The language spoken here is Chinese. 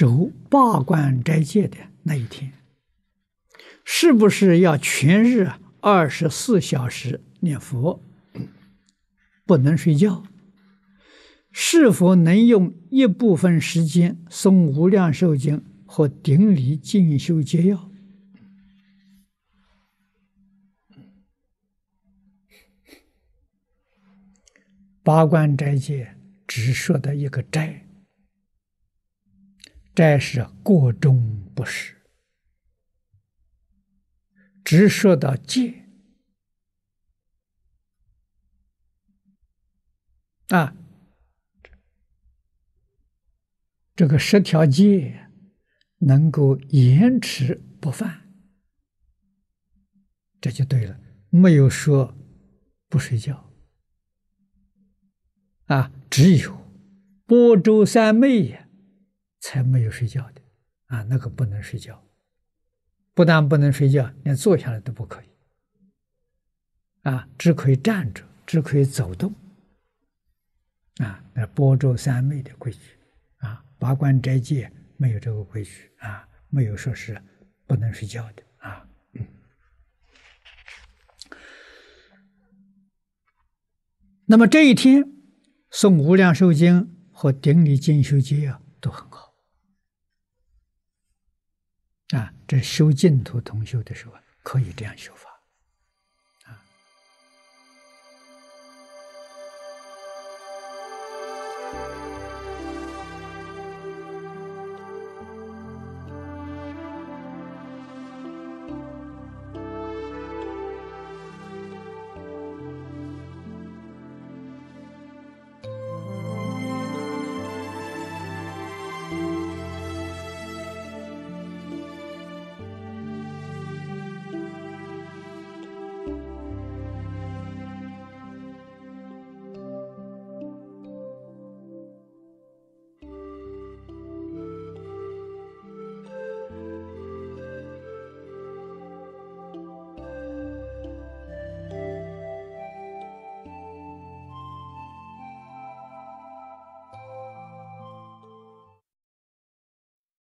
守八关斋戒的那一天，是不是要全日二十四小时念佛，不能睡觉？是否能用一部分时间诵《无量寿经》和顶礼进修节要？八关斋戒只说的一个斋，斋是过中不食，只说到戒啊。这个十条戒能够严持不犯，这就对了，没有说不睡觉啊，只有般舟三昧呀，才没有睡觉的。啊，那个不能睡觉，不但不能睡觉，连坐下来都不可以。啊，只可以站着，只可以走动。啊，那波州三昧的规矩。啊。八关斋戒没有这个规矩。啊，没有说是不能睡觉的。啊。那么这一天诵无量寿经和顶礼进修节要都很好啊。这修净土同修的时候可以这样修法。